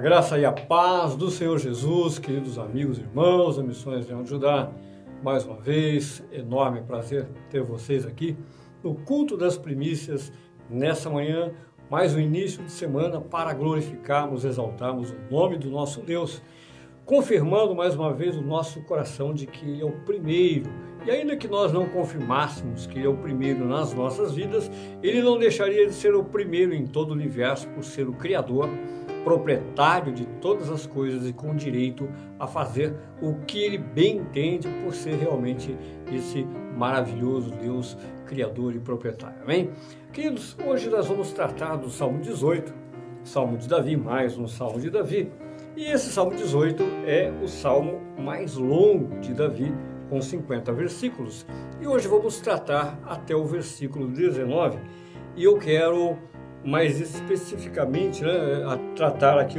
A graça e a paz do Senhor Jesus, queridos amigos e irmãos da Missões de Judá, mais uma vez, enorme prazer ter vocês aqui no culto das primícias nessa manhã, mais um início de semana para glorificarmos, exaltarmos o nome do nosso Deus, confirmando mais uma vez o nosso coração de que Ele é o primeiro. E ainda que nós não confirmássemos que Ele é o primeiro nas nossas vidas, Ele não deixaria de ser o primeiro em todo o universo por ser o Criador proprietário de todas as coisas e com direito a fazer o que ele bem entende por ser realmente esse maravilhoso Deus criador e proprietário. Amém? Queridos, hoje nós vamos tratar do Salmo 18, Salmo de Davi, mais um Salmo de Davi. E esse Salmo 18 é o salmo mais longo de Davi, com 50 versículos. E hoje vamos tratar até o versículo 19. E eu quero mais especificamente né, a tratar aqui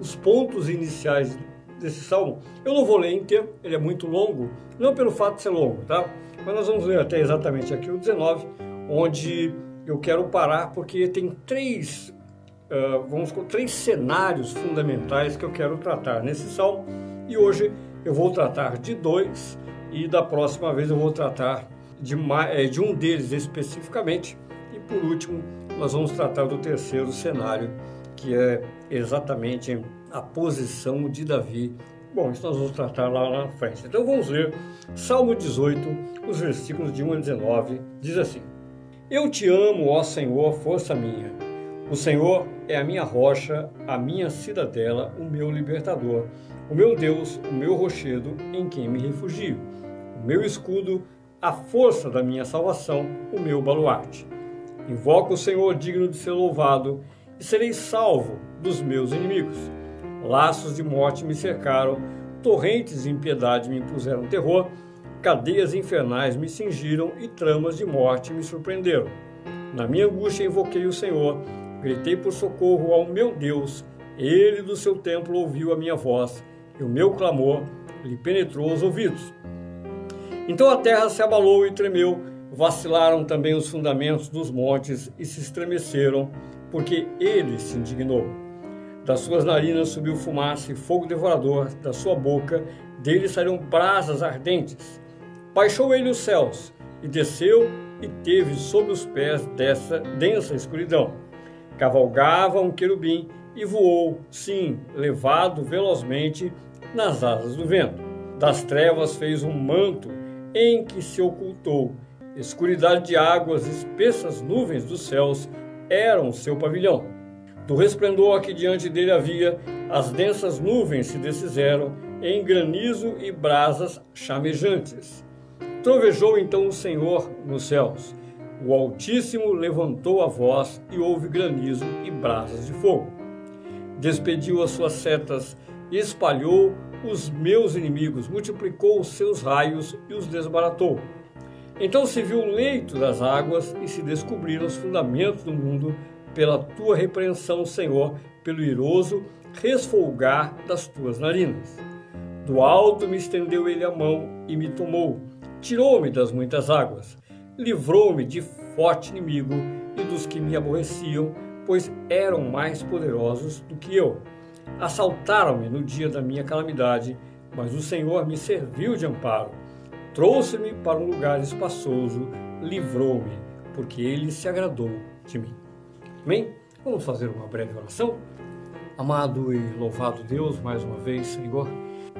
os pontos iniciais desse salmo. Eu não vou ler inteiro, ele é muito longo, não pelo fato de ser longo, tá? Mas nós vamos ler até exatamente aqui o 19, onde eu quero parar porque tem três, uh, vamos com três cenários fundamentais que eu quero tratar nesse salmo. E hoje eu vou tratar de dois e da próxima vez eu vou tratar de, eh, de um deles especificamente. Por último, nós vamos tratar do terceiro cenário, que é exatamente a posição de Davi. Bom, isso nós vamos tratar lá na frente. Então vamos ler Salmo 18, os versículos de 1 a 19, diz assim: Eu te amo, ó Senhor, força minha. O Senhor é a minha rocha, a minha cidadela, o meu libertador, o meu Deus, o meu rochedo em quem me refugio, o meu escudo, a força da minha salvação, o meu baluarte. Invoco o Senhor digno de ser louvado e serei salvo dos meus inimigos. Laços de morte me cercaram, torrentes de impiedade me impuseram terror, cadeias infernais me cingiram e tramas de morte me surpreenderam. Na minha angústia invoquei o Senhor, gritei por socorro ao meu Deus. Ele do seu templo ouviu a minha voz e o meu clamor lhe penetrou os ouvidos. Então a terra se abalou e tremeu Vacilaram também os fundamentos dos montes e se estremeceram, porque ele se indignou. Das suas narinas subiu fumaça e fogo devorador, da sua boca dele saíram brasas ardentes. Baixou ele os céus e desceu e teve sob os pés dessa densa escuridão. Cavalgava um querubim e voou, sim, levado velozmente nas asas do vento. Das trevas fez um manto em que se ocultou Escuridade de águas, espessas nuvens dos céus eram seu pavilhão. Do resplendor que diante dele havia, as densas nuvens se desfizeram em granizo e brasas chamejantes. Trovejou então o Senhor nos céus. O Altíssimo levantou a voz e houve granizo e brasas de fogo. Despediu as suas setas espalhou os meus inimigos, multiplicou os seus raios e os desbaratou então se viu o leito das águas e se descobriram os fundamentos do mundo pela tua repreensão, Senhor, pelo iroso resfolgar das tuas narinas. Do alto me estendeu ele a mão e me tomou, tirou-me das muitas águas, livrou-me de forte inimigo e dos que me aborreciam, pois eram mais poderosos do que eu. Assaltaram-me no dia da minha calamidade, mas o Senhor me serviu de amparo Trouxe-me para um lugar espaçoso, livrou-me, porque ele se agradou de mim. Amém? Vamos fazer uma breve oração? Amado e louvado Deus, mais uma vez, Senhor,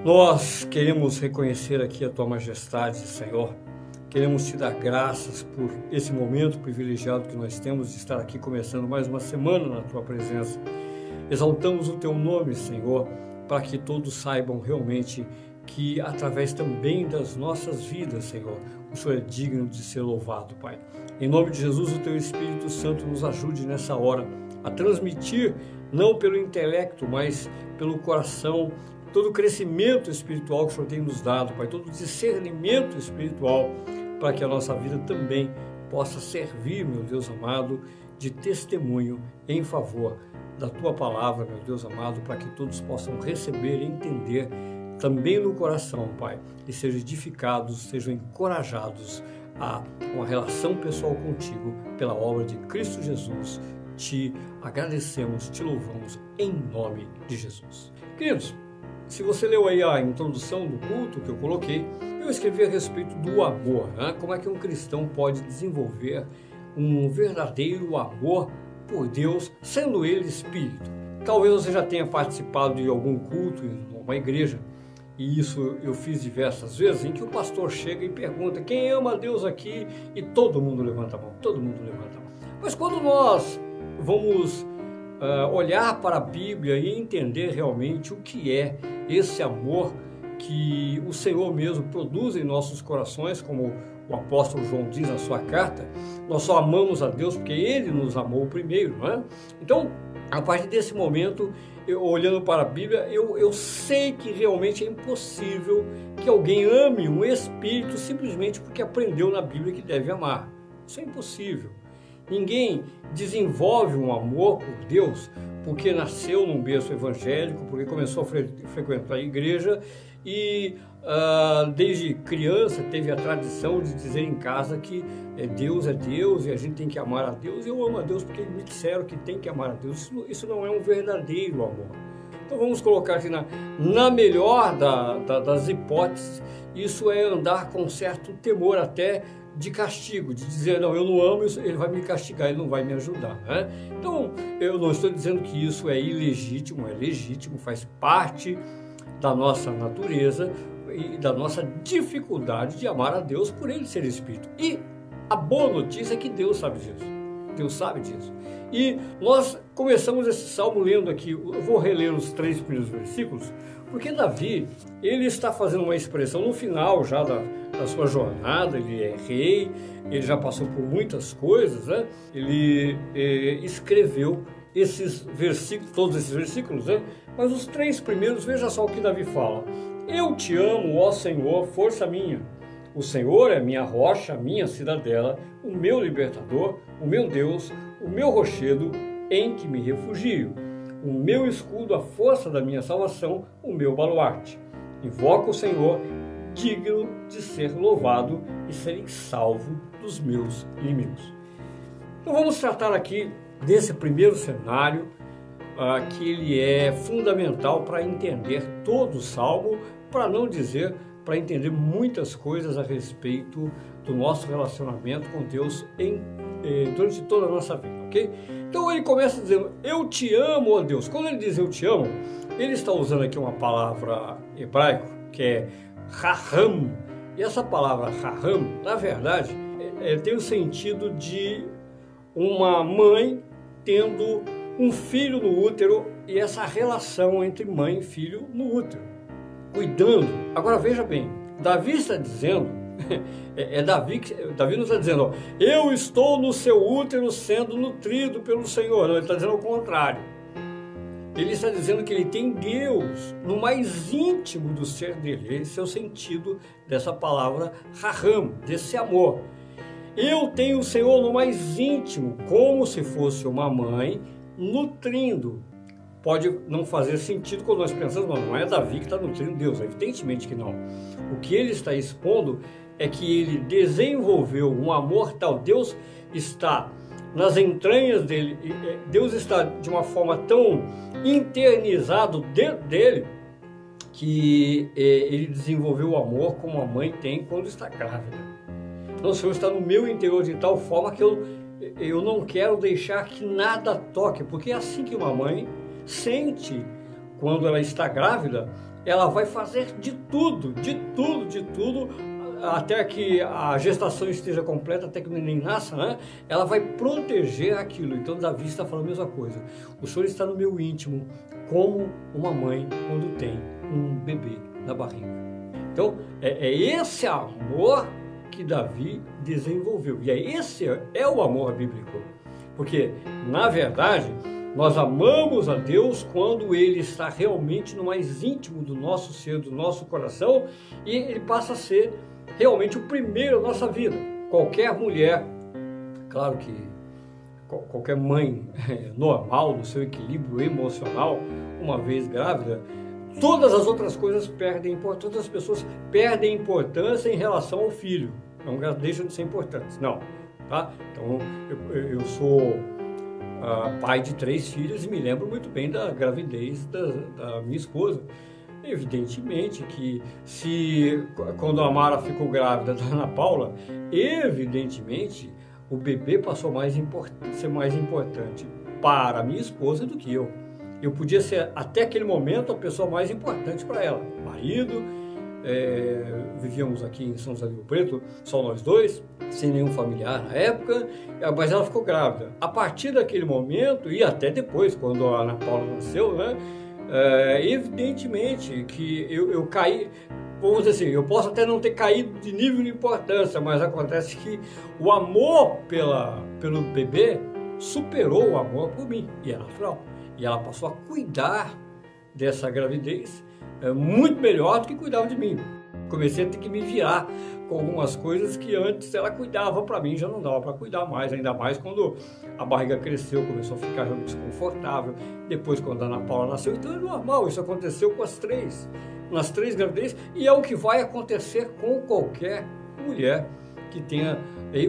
nós queremos reconhecer aqui a Tua majestade, Senhor. Queremos te dar graças por esse momento privilegiado que nós temos de estar aqui começando mais uma semana na Tua presença. Exaltamos o Teu nome, Senhor, para que todos saibam realmente que através também das nossas vidas, Senhor, o Senhor é digno de ser louvado, Pai. Em nome de Jesus, o Teu Espírito Santo nos ajude nessa hora a transmitir, não pelo intelecto, mas pelo coração, todo o crescimento espiritual que o Senhor tem nos dado, Pai, todo o discernimento espiritual, para que a nossa vida também possa servir, meu Deus amado, de testemunho em favor da Tua palavra, meu Deus amado, para que todos possam receber e entender também no coração, Pai, e sejam edificados, sejam encorajados a uma relação pessoal contigo pela obra de Cristo Jesus, te agradecemos, te louvamos em nome de Jesus. Queridos, se você leu aí a introdução do culto que eu coloquei, eu escrevi a respeito do amor, né? como é que um cristão pode desenvolver um verdadeiro amor por Deus, sendo ele espírito. Talvez você já tenha participado de algum culto em uma igreja, e isso eu fiz diversas vezes, em que o pastor chega e pergunta quem ama a Deus aqui e todo mundo levanta a mão, todo mundo levanta a mão. Mas quando nós vamos uh, olhar para a Bíblia e entender realmente o que é esse amor que o Senhor mesmo produz em nossos corações, como o apóstolo João diz na sua carta, nós só amamos a Deus porque Ele nos amou primeiro, não é? Então, a partir desse momento, eu, olhando para a Bíblia, eu, eu sei que realmente é impossível que alguém ame um espírito simplesmente porque aprendeu na Bíblia que deve amar. Isso é impossível. Ninguém desenvolve um amor por Deus porque nasceu num berço evangélico, porque começou a fre frequentar a igreja e uh, desde criança teve a tradição de dizer em casa que é, Deus é Deus e a gente tem que amar a Deus. Eu amo a Deus porque me disseram que tem que amar a Deus. Isso, isso não é um verdadeiro amor. Então vamos colocar aqui na, na melhor da, da, das hipóteses, isso é andar com certo temor até de castigo, de dizer, não, eu não amo, ele vai me castigar, ele não vai me ajudar. Né? Então, eu não estou dizendo que isso é ilegítimo, é legítimo, faz parte da nossa natureza e da nossa dificuldade de amar a Deus por ele ser Espírito. E a boa notícia é que Deus sabe disso. Deus sabe disso. E nós começamos esse salmo lendo aqui, eu vou reler os três primeiros versículos, porque Davi, ele está fazendo uma expressão no final já da, da sua jornada, ele é rei, ele já passou por muitas coisas, né? Ele é, escreveu esses versículos, todos esses versículos, né? Mas os três primeiros, veja só o que Davi fala. Eu te amo, ó Senhor, força minha. O Senhor é minha rocha, minha cidadela, o meu libertador, o meu Deus, o meu rochedo em que me refugio, o meu escudo, a força da minha salvação, o meu baluarte. Invoco o Senhor, digno de ser louvado e serem salvo dos meus inimigos. Então vamos tratar aqui desse primeiro cenário, uh, que ele é fundamental para entender todo o salmo, para não dizer para entender muitas coisas a respeito do nosso relacionamento com Deus em, eh, durante toda a nossa vida, ok? Então ele começa dizendo, eu te amo, ó Deus. Quando ele diz eu te amo, ele está usando aqui uma palavra hebraico que é raham. E essa palavra raham, na verdade, é, é, tem o sentido de uma mãe tendo um filho no útero e essa relação entre mãe e filho no útero cuidando. Agora veja bem, Davi está dizendo, é, é Davi Davi não está dizendo, ó, eu estou no seu útero sendo nutrido pelo Senhor. Não, ele está dizendo o contrário. Ele está dizendo que ele tem Deus no mais íntimo do ser dele. Esse é o sentido dessa palavra raham, desse amor. Eu tenho o Senhor no mais íntimo, como se fosse uma mãe nutrindo pode não fazer sentido quando nós pensamos, não, não é Davi que está nutrindo Deus, evidentemente que não. O que ele está expondo é que ele desenvolveu um amor tal, Deus está nas entranhas dele, Deus está de uma forma tão internizado dentro dele que é, ele desenvolveu o amor como a mãe tem quando está grávida. Então o Senhor está no meu interior de tal forma que eu, eu não quero deixar que nada toque, porque é assim que uma mãe sente quando ela está grávida, ela vai fazer de tudo, de tudo, de tudo, até que a gestação esteja completa, até que o neném nasça, né? ela vai proteger aquilo. Então Davi está falando a mesma coisa. O Senhor está no meu íntimo, como uma mãe quando tem um bebê na barriga. Então é, é esse amor que Davi desenvolveu. E é esse é o amor bíblico. Porque, na verdade, nós amamos a Deus quando Ele está realmente no mais íntimo do nosso ser, do nosso coração, e Ele passa a ser realmente o primeiro da nossa vida. Qualquer mulher, claro que qualquer mãe normal, no seu equilíbrio emocional, uma vez grávida, todas as outras coisas perdem importância, todas as pessoas perdem importância em relação ao filho. Não deixam de ser importantes. Não. Tá? Então, eu, eu sou uh, pai de três filhos e me lembro muito bem da gravidez da, da minha esposa. Evidentemente que se quando a Mara ficou grávida da Ana Paula, evidentemente o bebê passou a ser mais importante para a minha esposa do que eu. Eu podia ser até aquele momento a pessoa mais importante para ela. Marido, é, vivíamos aqui em São José do Rio Preto, só nós dois, sem nenhum familiar na época, mas ela ficou grávida. A partir daquele momento, e até depois, quando a Ana Paula nasceu, né? É, evidentemente que eu, eu caí, vamos dizer assim, eu posso até não ter caído de nível de importância, mas acontece que o amor pela, pelo bebê superou o amor por mim, e é natural. E ela passou a cuidar dessa gravidez é, muito melhor do que cuidava de mim. Comecei a ter que me virar com algumas coisas que antes ela cuidava para mim, já não dava para cuidar mais, ainda mais quando a barriga cresceu, começou a ficar desconfortável. Depois, quando a Ana Paula nasceu, então é normal, isso aconteceu com as três, nas três gravidezes, e é o que vai acontecer com qualquer mulher que tenha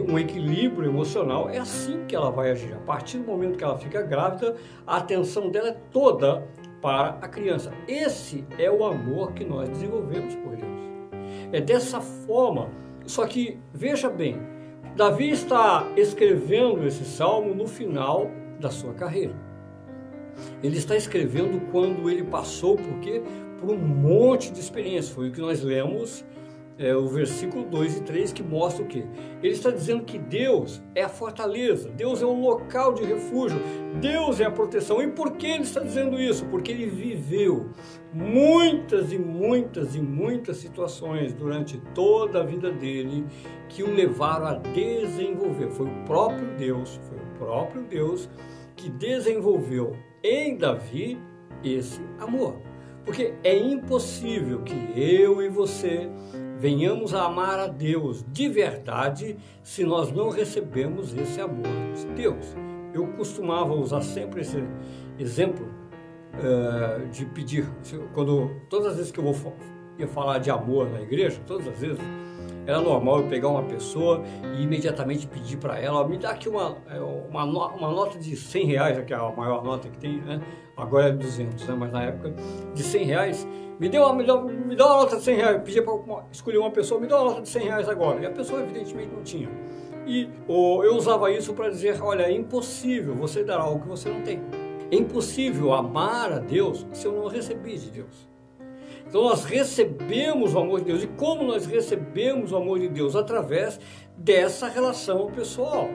um equilíbrio emocional, é assim que ela vai agir. A partir do momento que ela fica grávida, a atenção dela é toda para a criança. Esse é o amor que nós desenvolvemos por Deus. É dessa forma. Só que, veja bem, Davi está escrevendo esse salmo no final da sua carreira. Ele está escrevendo quando ele passou por quê? por um monte de experiências. Foi o que nós lemos é, o versículo 2 e 3 que mostra o que? Ele está dizendo que Deus é a fortaleza, Deus é o local de refúgio, Deus é a proteção. E por que ele está dizendo isso? Porque ele viveu muitas e muitas e muitas situações durante toda a vida dele que o levaram a desenvolver. Foi o próprio Deus, foi o próprio Deus que desenvolveu em Davi esse amor. Porque é impossível que eu e você venhamos a amar a Deus de verdade se nós não recebemos esse amor de Deus. Eu costumava usar sempre esse exemplo uh, de pedir, quando todas as vezes que eu vou ia falar de amor na igreja, todas as vezes, era normal eu pegar uma pessoa e imediatamente pedir para ela, me dá aqui uma, é, uma, uma, nota de 100 reais, que é a maior nota que tem, né? agora é 200, né? mas na época de 100 reais, me, deu uma, me, dá, me dá uma nota de 100 reais, eu pedi para escolher uma pessoa, me dá uma nota de 100 reais agora, e a pessoa evidentemente não tinha. E eu usava isso para dizer, olha, é impossível você dar algo que você não tem. É impossível amar a Deus se eu não recebi de Deus. Então nós recebemos o amor de Deus. E como nós recebemos o amor de Deus? Através dessa relação pessoal.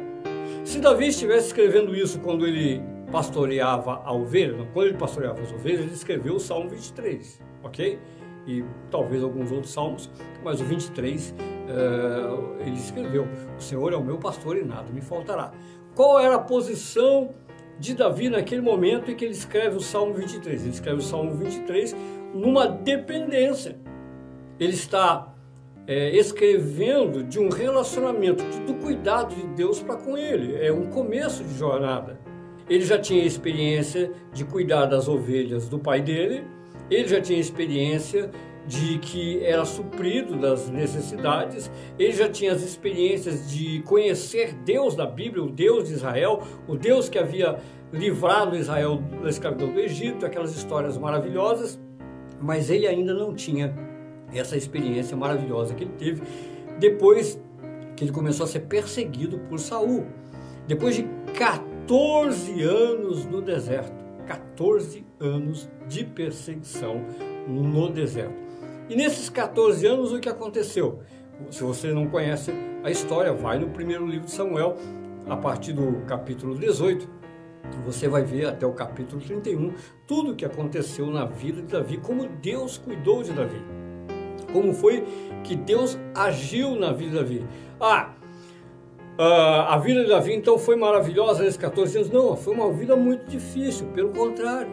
Se Davi estivesse escrevendo isso quando ele pastoreava a ovelha, quando ele pastoreava as ovelhas, ele escreveu o Salmo 23, ok? E talvez alguns outros salmos, mas o 23 uh, eh, ele escreveu: O Senhor é o meu pastor e nada me faltará. Qual era a posição de Davi naquele momento em que ele escreve o Salmo 23? Ele escreve o Salmo 23 numa dependência. Ele está é, escrevendo de um relacionamento, do cuidado de Deus para com ele. É um começo de jornada. Ele já tinha experiência de cuidar das ovelhas do pai dele, ele já tinha experiência de que era suprido das necessidades, ele já tinha as experiências de conhecer Deus da Bíblia, o Deus de Israel, o Deus que havia livrado Israel da escravidão do Egito, aquelas histórias maravilhosas mas ele ainda não tinha essa experiência maravilhosa que ele teve depois que ele começou a ser perseguido por Saul. Depois de 14 anos no deserto, 14 anos de perseguição no deserto. E nesses 14 anos o que aconteceu? Se você não conhece a história, vai no primeiro livro de Samuel, a partir do capítulo 18 você vai ver até o capítulo 31 tudo o que aconteceu na vida de Davi, como Deus cuidou de Davi. Como foi que Deus agiu na vida de Davi. Ah, ah, a vida de Davi então foi maravilhosa nesses 14 anos? Não, foi uma vida muito difícil, pelo contrário.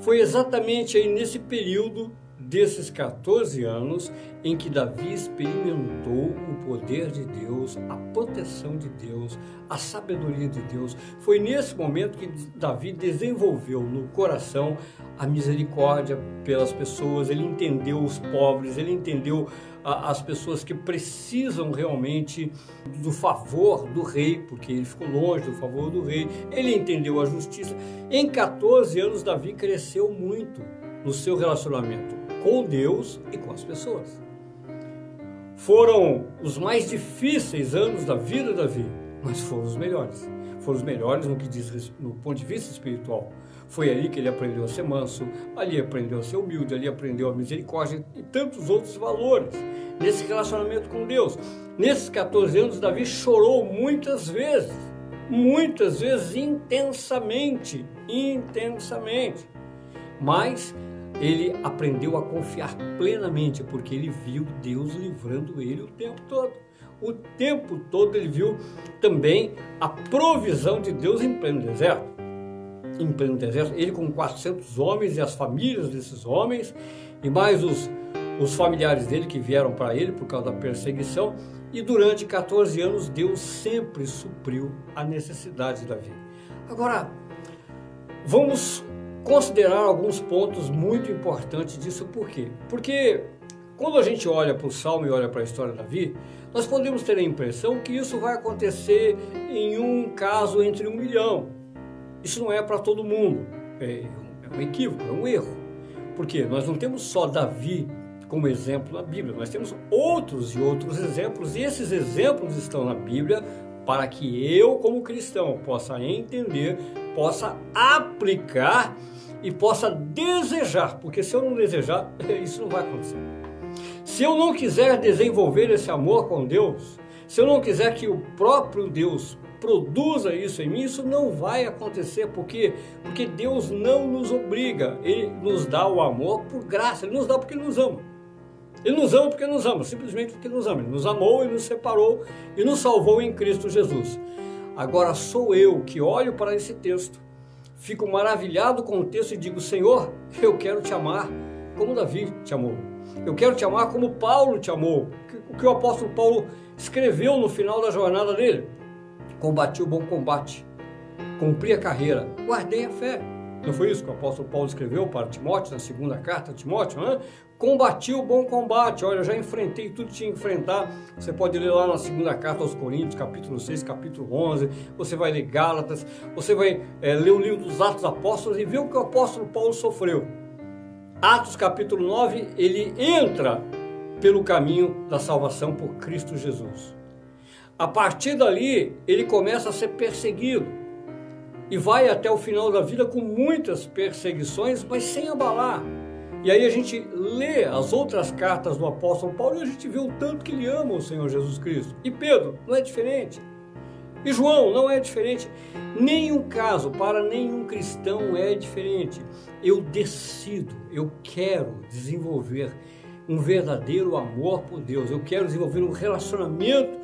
Foi exatamente aí nesse período desses 14 anos em que Davi experimentou o poder de Deus, a proteção de Deus, a sabedoria de Deus. Foi nesse momento que Davi desenvolveu no coração a misericórdia pelas pessoas, ele entendeu os pobres, ele entendeu as pessoas que precisam realmente do favor do rei, porque ele ficou longe do favor do rei, ele entendeu a justiça. Em 14 anos, Davi cresceu muito no seu relacionamento com Deus e com as pessoas. Foram os mais difíceis anos da vida de Davi, mas foram os melhores. Foram os melhores no que diz no ponto de vista espiritual. Foi ali que ele aprendeu a ser manso, ali aprendeu a ser humilde, ali aprendeu a misericórdia e tantos outros valores nesse relacionamento com Deus. Nesses 14 anos, Davi chorou muitas vezes, muitas vezes intensamente, intensamente. Mas ele aprendeu a confiar plenamente, porque ele viu Deus livrando ele o tempo todo. O tempo todo ele viu também a provisão de Deus em pleno deserto. Em pleno deserto, ele com 400 homens e as famílias desses homens, e mais os, os familiares dele que vieram para ele por causa da perseguição, e durante 14 anos Deus sempre supriu a necessidade da vida. Agora, vamos considerar alguns pontos muito importantes disso. Por quê? Porque quando a gente olha para o Salmo e olha para a história da Davi, nós podemos ter a impressão que isso vai acontecer em um caso entre um milhão. Isso não é para todo mundo. É, é um equívoco, é um erro. Porque nós não temos só Davi como exemplo na Bíblia, nós temos outros e outros exemplos, e esses exemplos estão na Bíblia para que eu, como cristão, possa entender, possa aplicar e possa desejar, porque se eu não desejar, isso não vai acontecer. Se eu não quiser desenvolver esse amor com Deus, se eu não quiser que o próprio Deus produza isso em mim, isso não vai acontecer, porque porque Deus não nos obriga, ele nos dá o amor por graça, ele nos dá porque ele nos ama. Ele nos ama porque nos ama, simplesmente porque nos ama. Ele nos amou e nos separou e nos salvou em Cristo Jesus. Agora sou eu que olho para esse texto fico maravilhado com o texto e digo: Senhor, eu quero te amar como Davi te amou. Eu quero te amar como Paulo te amou. O que o apóstolo Paulo escreveu no final da jornada dele: Combati o bom combate, cumpri a carreira, guardei a fé. Não foi isso que o apóstolo Paulo escreveu para Timóteo, na segunda carta a Timóteo? Né? Combati o bom combate. Olha, já enfrentei tudo que tinha que enfrentar. Você pode ler lá na segunda carta aos Coríntios, capítulo 6, capítulo 11. Você vai ler Gálatas. Você vai é, ler o livro dos Atos Apóstolos e ver o que o apóstolo Paulo sofreu. Atos, capítulo 9, ele entra pelo caminho da salvação por Cristo Jesus. A partir dali, ele começa a ser perseguido e vai até o final da vida com muitas perseguições, mas sem abalar. E aí a gente lê as outras cartas do apóstolo Paulo e a gente vê o tanto que ele ama o Senhor Jesus Cristo. E Pedro não é diferente. E João não é diferente. Nenhum caso para nenhum cristão é diferente. Eu decido, eu quero desenvolver um verdadeiro amor por Deus. Eu quero desenvolver um relacionamento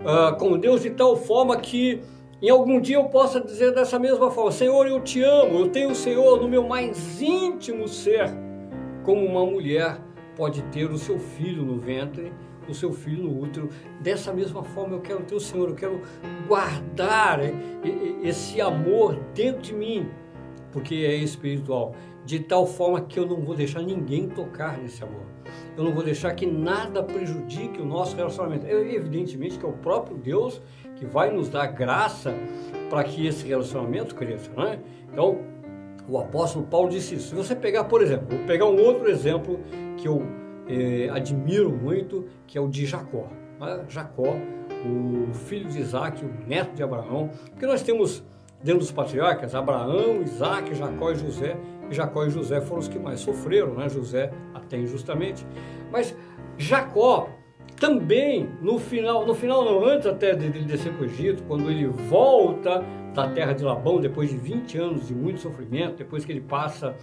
uh, com Deus de tal forma que em algum dia eu possa dizer dessa mesma forma: Senhor, eu te amo, eu tenho o Senhor no meu mais íntimo ser, como uma mulher pode ter o seu filho no ventre, o seu filho no útero. Dessa mesma forma eu quero ter o Senhor, eu quero guardar esse amor dentro de mim, porque é espiritual, de tal forma que eu não vou deixar ninguém tocar nesse amor. Eu não vou deixar que nada prejudique o nosso relacionamento. Evidentemente que é o próprio Deus que vai nos dar graça para que esse relacionamento cresça, né? Então, o apóstolo Paulo disse isso. Se você pegar, por exemplo, vou pegar um outro exemplo que eu eh, admiro muito, que é o de Jacó. Né? Jacó, o filho de Isaac, o neto de Abraão, porque nós temos dentro dos patriarcas Abraão, Isaac, Jacó e José, e Jacó e José foram os que mais sofreram, né? José até injustamente. Mas Jacó também no final, no final não, antes até de ele descer para o Egito, quando ele volta da terra de Labão, depois de 20 anos de muito sofrimento, depois que ele passa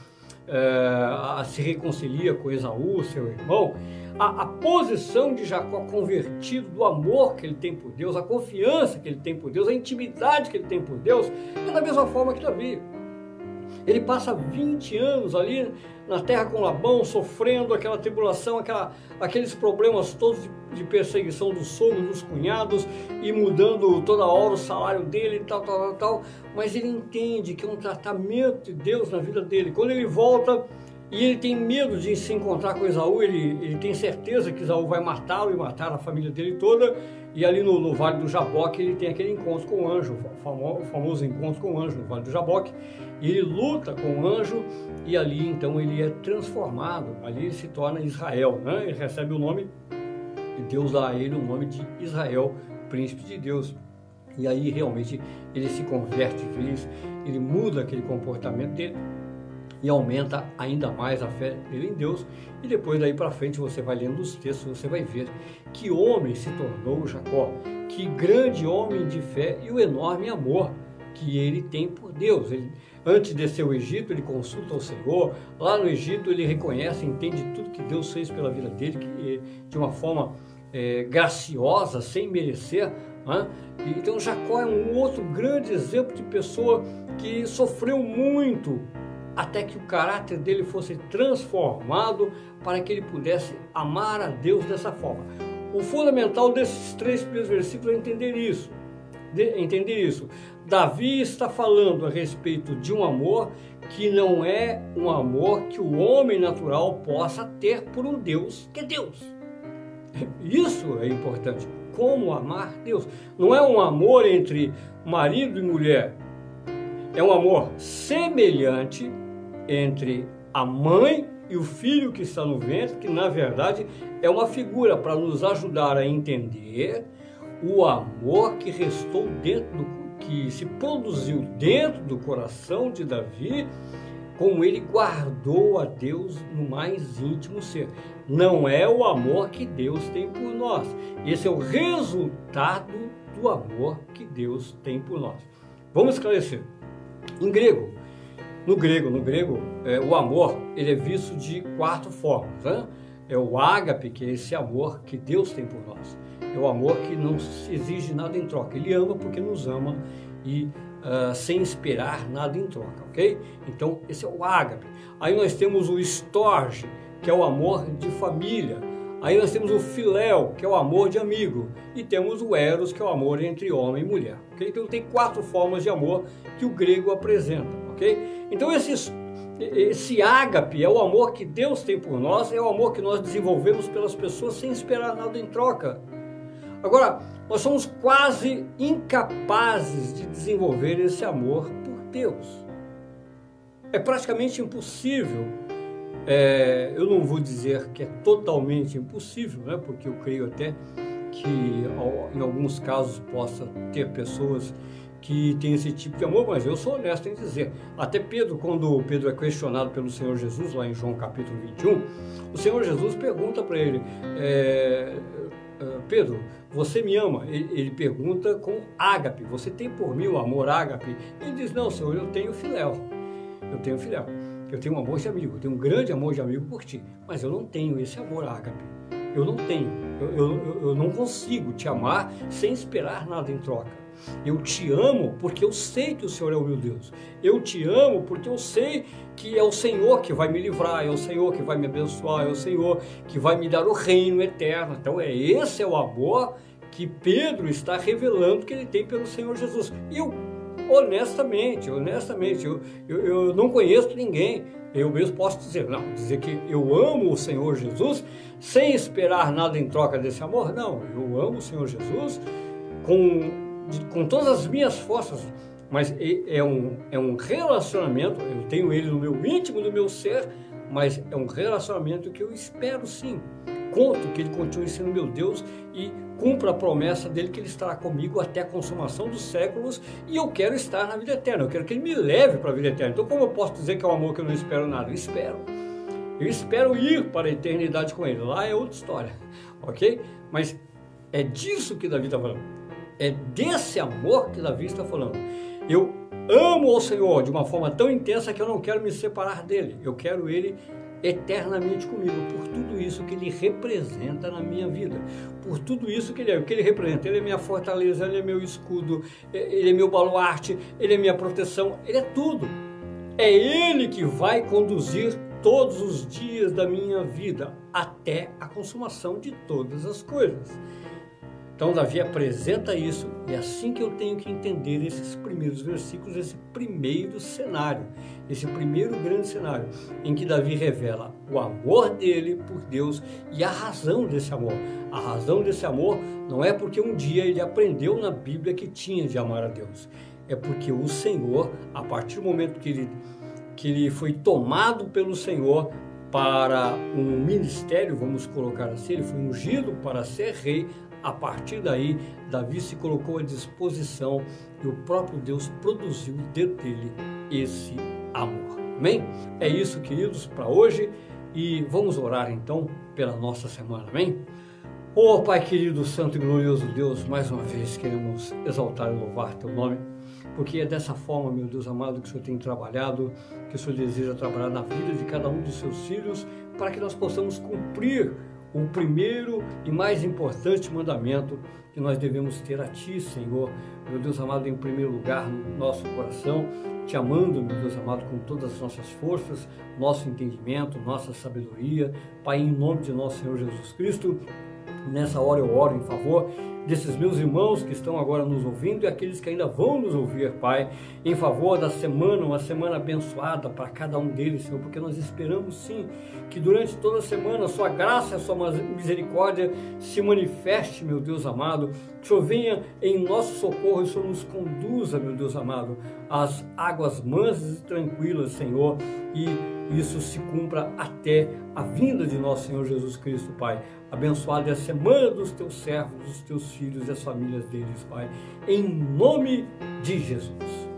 é, a se reconcilia com Esaú, seu irmão, a, a, posição de Jacó convertido, do amor que ele tem por Deus, a confiança que ele tem por Deus, a intimidade que ele tem por Deus, é da mesma forma que Davi. Ele passa 20 anos ali na terra com Labão, sofrendo aquela tribulação, aquela, aqueles problemas todos de perseguição do sogro, dos cunhados, e mudando toda hora o salário dele, tal, tal, tal, tal. Mas ele entende que é um tratamento de Deus na vida dele. Quando ele volta e ele tem medo de se encontrar com Esaú, ele, ele tem certeza que Esaú vai matá-lo e matar a família dele toda. E ali no, no Vale do Jaboque ele tem aquele encontro com o anjo, o famoso, encontro com o anjo no Vale do Jaboque. E ele luta com o anjo e ali então ele é transformado, ali ele se torna Israel, né? ele recebe o nome, e Deus dá a ele o nome de Israel, príncipe de Deus. E aí realmente ele se converte vez, ele muda aquele comportamento dele e aumenta ainda mais a fé dele em Deus. E depois daí para frente você vai lendo os textos, você vai ver que homem se tornou Jacó, que grande homem de fé e o enorme amor que ele tem por Deus. Ele, antes de descer o Egito, ele consulta o Senhor. Lá no Egito, ele reconhece, entende tudo que Deus fez pela vida dele, que, de uma forma é, graciosa, sem merecer. Né? Então, Jacó é um outro grande exemplo de pessoa que sofreu muito até que o caráter dele fosse transformado para que ele pudesse amar a Deus dessa forma. O fundamental desses três primeiros versículos é entender isso. entender isso. Davi está falando a respeito de um amor que não é um amor que o homem natural possa ter por um Deus que é Deus. Isso é importante. Como amar Deus? Não é um amor entre marido e mulher. É um amor semelhante entre a mãe e o filho que está no ventre, que na verdade é uma figura para nos ajudar a entender o amor que restou dentro do que se produziu dentro do coração de Davi, como ele guardou a Deus no mais íntimo ser. Não é o amor que Deus tem por nós. Esse é o resultado do amor que Deus tem por nós. Vamos esclarecer. Em grego, no grego, no grego, é, o amor ele é visto de quatro formas. Né? É o ágape, que é esse amor que Deus tem por nós. É o amor que não exige nada em troca. Ele ama porque nos ama e uh, sem esperar nada em troca, ok? Então, esse é o ágape. Aí nós temos o storge, que é o amor de família. Aí nós temos o filéu, que é o amor de amigo. E temos o eros, que é o amor entre homem e mulher, ok? Então, tem quatro formas de amor que o grego apresenta, Então, esses esse ágape é o amor que Deus tem por nós, é o amor que nós desenvolvemos pelas pessoas sem esperar nada em troca. Agora, nós somos quase incapazes de desenvolver esse amor por Deus. É praticamente impossível. É, eu não vou dizer que é totalmente impossível, né? porque eu creio até que em alguns casos possa ter pessoas que têm esse tipo de amor, mas eu sou honesto em dizer. Até Pedro, quando Pedro é questionado pelo Senhor Jesus, lá em João capítulo 21, o Senhor Jesus pergunta para ele: é, ah, Pedro, você me ama? Ele, ele, pergunta com ágape, você tem por mim o amor ágape? Ele diz, não, Senhor, eu tenho filéu, eu tenho filéu, eu tenho um amor de amigo, eu tenho um grande amor de amigo por ti, mas eu não tenho esse amor ágape, eu não tenho, eu, eu, eu não consigo te amar sem esperar nada em troca. Eu te amo porque eu sei que o Senhor é o meu Deus. Eu te amo porque eu sei que é o Senhor que vai me livrar, é o Senhor que vai me abençoar, é o Senhor que vai me dar o reino eterno. Então é esse é o amor que Pedro está revelando que ele tem pelo Senhor Jesus. Eu, honestamente, honestamente, eu, eu, eu não conheço ninguém. Eu mesmo posso dizer, não, dizer que eu amo o Senhor Jesus sem esperar nada em troca desse amor. Não, eu amo o Senhor Jesus com de, com todas as minhas forças, mas é um, é um relacionamento, eu tenho ele no meu íntimo, no meu ser, mas é um relacionamento que eu espero sim. Conto que ele continue sendo meu Deus e cumpra a promessa dele que ele estará comigo até a consumação dos séculos e eu quero estar na vida eterna, eu quero que ele me leve para a vida eterna. Então, como eu posso dizer que é um amor que eu não espero nada? Eu espero. Eu espero ir para a eternidade com ele. Lá é outra história, ok? Mas é disso que Davi está falando. É desse amor que Davi está falando. Eu amo o Senhor de uma forma tão intensa que eu não quero me separar dele. Eu quero ele eternamente comigo, por tudo isso que ele representa na minha vida, por tudo isso que ele é, o que ele representa, ele é minha fortaleza, ele é meu escudo, ele é meu baluarte, ele é minha proteção, ele é tudo. É Ele que vai conduzir todos os dias da minha vida até a consumação de todas as coisas. Então, Davi apresenta isso e é assim que eu tenho que entender esses primeiros versículos, esse primeiro cenário, esse primeiro grande cenário, em que Davi revela o amor dele por Deus e a razão desse amor. A razão desse amor não é porque um dia ele aprendeu na Bíblia que tinha de amar a Deus, é porque o Senhor, a partir do momento que ele, que ele foi tomado pelo Senhor, para um ministério, vamos colocar assim, ele foi ungido para ser rei, a partir daí, Davi se colocou à disposição e o próprio Deus produziu dentro dele esse amor. Amém? É isso, queridos, para hoje e vamos orar então pela nossa semana. Amém? Oh, Pai querido, santo e glorioso Deus, mais uma vez queremos exaltar e louvar teu nome, porque é dessa forma, meu Deus amado, que o Senhor tem trabalhado, que o Senhor deseja trabalhar na vida de cada um dos seus filhos, para que nós possamos cumprir o primeiro e mais importante mandamento que nós devemos ter a Ti, Senhor, meu Deus amado, em primeiro lugar no nosso coração, te amando, meu Deus amado, com todas as nossas forças, nosso entendimento, nossa sabedoria, Pai, em nome de nosso Senhor Jesus Cristo, nessa hora eu oro em favor desses meus irmãos que estão agora nos ouvindo e aqueles que ainda vão nos ouvir, Pai, em favor da semana, uma semana abençoada para cada um deles, Senhor, porque nós esperamos sim que durante toda a semana a Sua graça, a Sua misericórdia se manifeste, meu Deus amado, que o Senhor venha em nosso socorro e o Senhor nos conduza, meu Deus amado, às águas mansas e tranquilas, Senhor, e isso se cumpra até a vinda de nosso Senhor Jesus Cristo, Pai. Abençoada é a semana dos teus servos, dos teus filhos e as famílias deles, Pai. Em nome de Jesus.